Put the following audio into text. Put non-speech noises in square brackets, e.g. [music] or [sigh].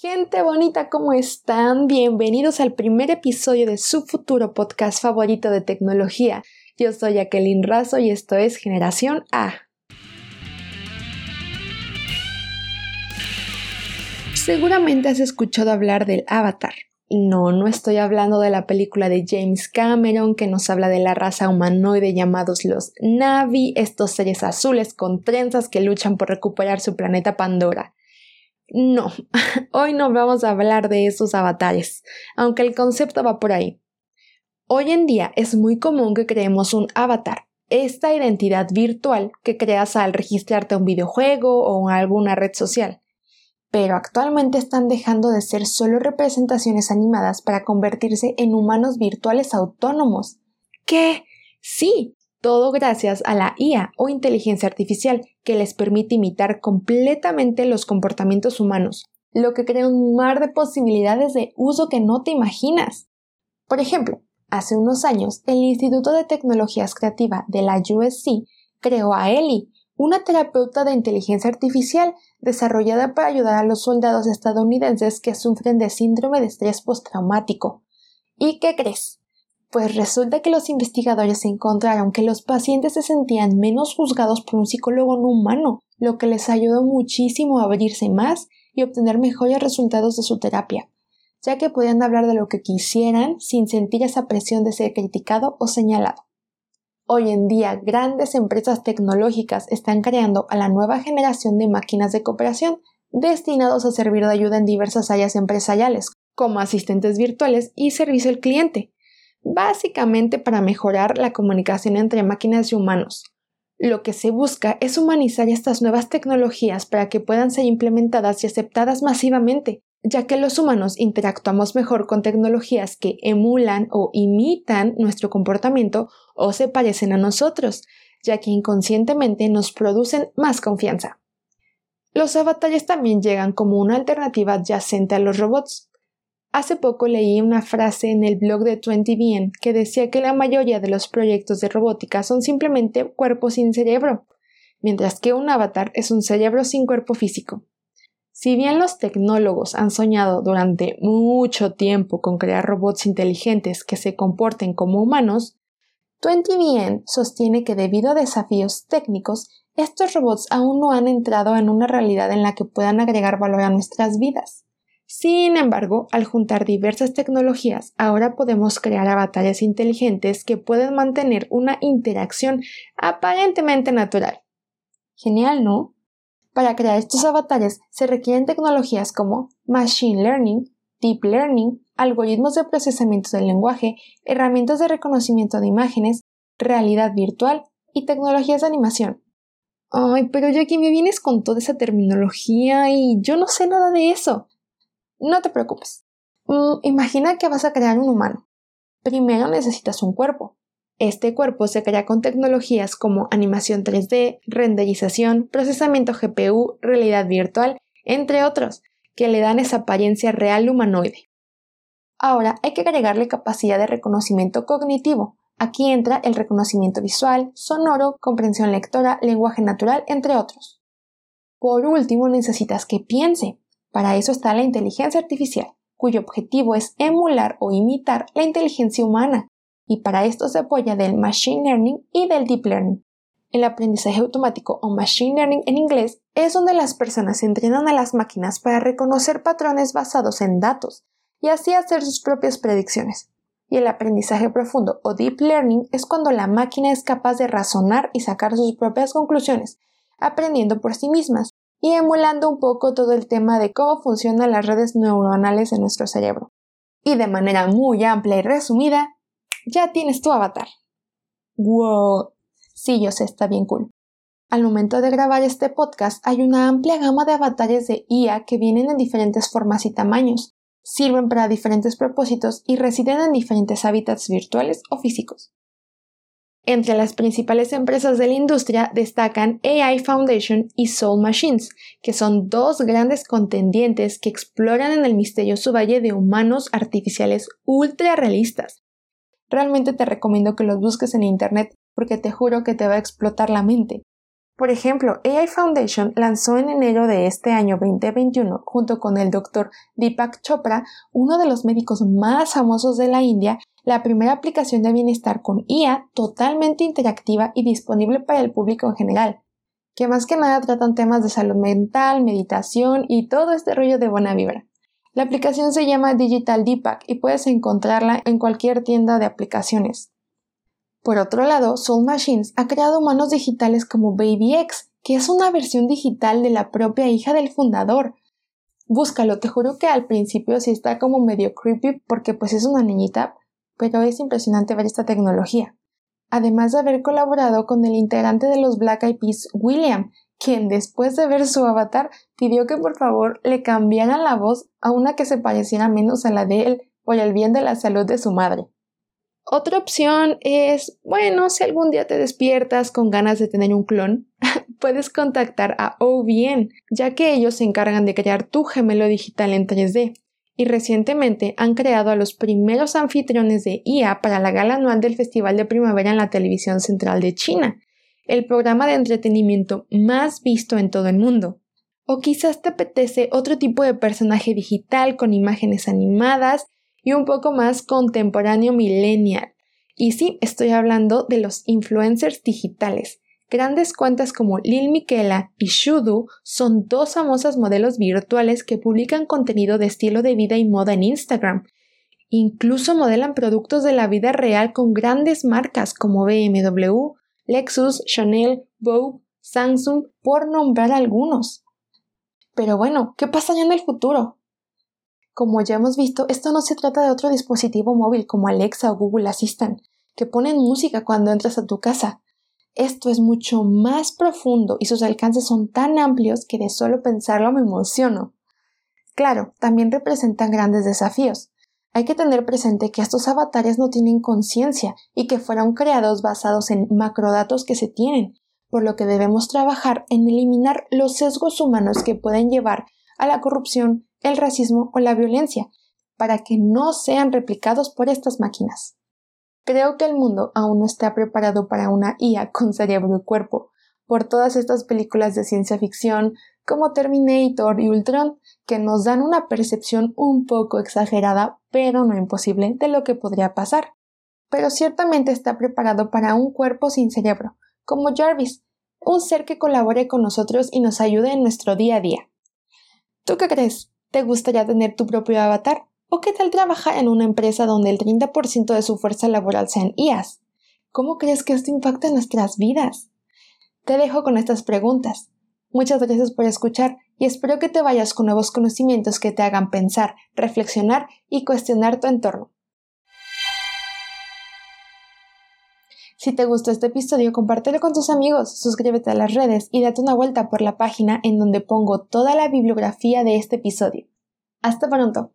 Gente bonita, ¿cómo están? Bienvenidos al primer episodio de su futuro podcast favorito de tecnología. Yo soy Jacqueline Razo y esto es Generación A. Seguramente has escuchado hablar del Avatar. No, no estoy hablando de la película de James Cameron que nos habla de la raza humanoide llamados los Navi, estos seres azules con trenzas que luchan por recuperar su planeta Pandora. No, [laughs] hoy no vamos a hablar de esos avatares, aunque el concepto va por ahí. Hoy en día es muy común que creemos un avatar, esta identidad virtual que creas al registrarte a un videojuego o en alguna red social. Pero actualmente están dejando de ser solo representaciones animadas para convertirse en humanos virtuales autónomos. ¿Qué? Sí, todo gracias a la IA o inteligencia artificial que les permite imitar completamente los comportamientos humanos, lo que crea un mar de posibilidades de uso que no te imaginas. Por ejemplo, hace unos años el Instituto de Tecnologías Creativa de la USC creó a Ellie, una terapeuta de inteligencia artificial desarrollada para ayudar a los soldados estadounidenses que sufren de síndrome de estrés postraumático. ¿Y qué crees? Pues resulta que los investigadores encontraron que los pacientes se sentían menos juzgados por un psicólogo no humano, lo que les ayudó muchísimo a abrirse más y obtener mejores resultados de su terapia, ya que podían hablar de lo que quisieran sin sentir esa presión de ser criticado o señalado. Hoy en día, grandes empresas tecnológicas están creando a la nueva generación de máquinas de cooperación destinados a servir de ayuda en diversas áreas empresariales, como asistentes virtuales y servicio al cliente, básicamente para mejorar la comunicación entre máquinas y humanos. Lo que se busca es humanizar estas nuevas tecnologías para que puedan ser implementadas y aceptadas masivamente, ya que los humanos interactuamos mejor con tecnologías que emulan o imitan nuestro comportamiento o se parecen a nosotros, ya que inconscientemente nos producen más confianza. Los avatares también llegan como una alternativa adyacente a los robots, Hace poco leí una frase en el blog de 20bien que decía que la mayoría de los proyectos de robótica son simplemente cuerpos sin cerebro, mientras que un avatar es un cerebro sin cuerpo físico. Si bien los tecnólogos han soñado durante mucho tiempo con crear robots inteligentes que se comporten como humanos, 20bien sostiene que debido a desafíos técnicos, estos robots aún no han entrado en una realidad en la que puedan agregar valor a nuestras vidas. Sin embargo, al juntar diversas tecnologías, ahora podemos crear avatares inteligentes que pueden mantener una interacción aparentemente natural. Genial, ¿no? Para crear estos avatares se requieren tecnologías como Machine Learning, Deep Learning, algoritmos de procesamiento del lenguaje, herramientas de reconocimiento de imágenes, realidad virtual y tecnologías de animación. Ay, pero aquí me vienes con toda esa terminología y yo no sé nada de eso. No te preocupes. Mm, imagina que vas a crear un humano. Primero necesitas un cuerpo. Este cuerpo se crea con tecnologías como animación 3D, renderización, procesamiento GPU, realidad virtual, entre otros, que le dan esa apariencia real humanoide. Ahora hay que agregarle capacidad de reconocimiento cognitivo. Aquí entra el reconocimiento visual, sonoro, comprensión lectora, lenguaje natural, entre otros. Por último, necesitas que piense, para eso está la inteligencia artificial, cuyo objetivo es emular o imitar la inteligencia humana, y para esto se apoya del Machine Learning y del Deep Learning. El aprendizaje automático o Machine Learning en inglés es donde las personas entrenan a las máquinas para reconocer patrones basados en datos y así hacer sus propias predicciones. Y el aprendizaje profundo o Deep Learning es cuando la máquina es capaz de razonar y sacar sus propias conclusiones, aprendiendo por sí mismas, y emulando un poco todo el tema de cómo funcionan las redes neuronales en nuestro cerebro. Y de manera muy amplia y resumida, ya tienes tu avatar. ¡Wow! Sí, yo sé, está bien cool. Al momento de grabar este podcast hay una amplia gama de avatares de IA que vienen en diferentes formas y tamaños, sirven para diferentes propósitos y residen en diferentes hábitats virtuales o físicos. Entre las principales empresas de la industria destacan AI Foundation y Soul Machines, que son dos grandes contendientes que exploran en el misterioso valle de humanos artificiales ultra realistas. Realmente te recomiendo que los busques en internet porque te juro que te va a explotar la mente. Por ejemplo, AI Foundation lanzó en enero de este año 2021, junto con el doctor Deepak Chopra, uno de los médicos más famosos de la India, la primera aplicación de bienestar con IA totalmente interactiva y disponible para el público en general, que más que nada tratan temas de salud mental, meditación y todo este rollo de buena vibra. La aplicación se llama Digital Deepak y puedes encontrarla en cualquier tienda de aplicaciones. Por otro lado, Soul Machines ha creado humanos digitales como Baby X, que es una versión digital de la propia hija del fundador. Búscalo, te juro que al principio sí está como medio creepy porque pues es una niñita, pero es impresionante ver esta tecnología. Además de haber colaborado con el integrante de los Black Eyed Peas, William, quien después de ver su avatar pidió que por favor le cambiaran la voz a una que se pareciera menos a la de él por el bien de la salud de su madre. Otra opción es, bueno, si algún día te despiertas con ganas de tener un clon, [laughs] puedes contactar a OBN, ya que ellos se encargan de crear tu gemelo digital en 3D. Y recientemente han creado a los primeros anfitriones de IA para la gala anual del Festival de Primavera en la televisión central de China, el programa de entretenimiento más visto en todo el mundo. O quizás te apetece otro tipo de personaje digital con imágenes animadas y un poco más contemporáneo millennial. Y sí, estoy hablando de los influencers digitales. Grandes cuentas como Lil Miquela y Shudu son dos famosas modelos virtuales que publican contenido de estilo de vida y moda en Instagram. Incluso modelan productos de la vida real con grandes marcas como BMW, Lexus, Chanel, Vogue, Samsung, por nombrar algunos. Pero bueno, ¿qué pasaría en el futuro? Como ya hemos visto, esto no se trata de otro dispositivo móvil como Alexa o Google Assistant, que ponen música cuando entras a tu casa. Esto es mucho más profundo y sus alcances son tan amplios que de solo pensarlo me emociono. Claro, también representan grandes desafíos. Hay que tener presente que estos avatares no tienen conciencia y que fueron creados basados en macrodatos que se tienen, por lo que debemos trabajar en eliminar los sesgos humanos que pueden llevar a la corrupción, el racismo o la violencia, para que no sean replicados por estas máquinas. Creo que el mundo aún no está preparado para una IA con cerebro y cuerpo, por todas estas películas de ciencia ficción como Terminator y Ultron, que nos dan una percepción un poco exagerada, pero no imposible, de lo que podría pasar. Pero ciertamente está preparado para un cuerpo sin cerebro, como Jarvis, un ser que colabore con nosotros y nos ayude en nuestro día a día. ¿Tú qué crees? ¿Te gustaría tener tu propio avatar? ¿O qué tal trabajar en una empresa donde el 30% de su fuerza laboral sean IAS? ¿Cómo crees que esto impacta en nuestras vidas? Te dejo con estas preguntas. Muchas gracias por escuchar y espero que te vayas con nuevos conocimientos que te hagan pensar, reflexionar y cuestionar tu entorno. Si te gustó este episodio, compártelo con tus amigos, suscríbete a las redes y date una vuelta por la página en donde pongo toda la bibliografía de este episodio. Hasta pronto.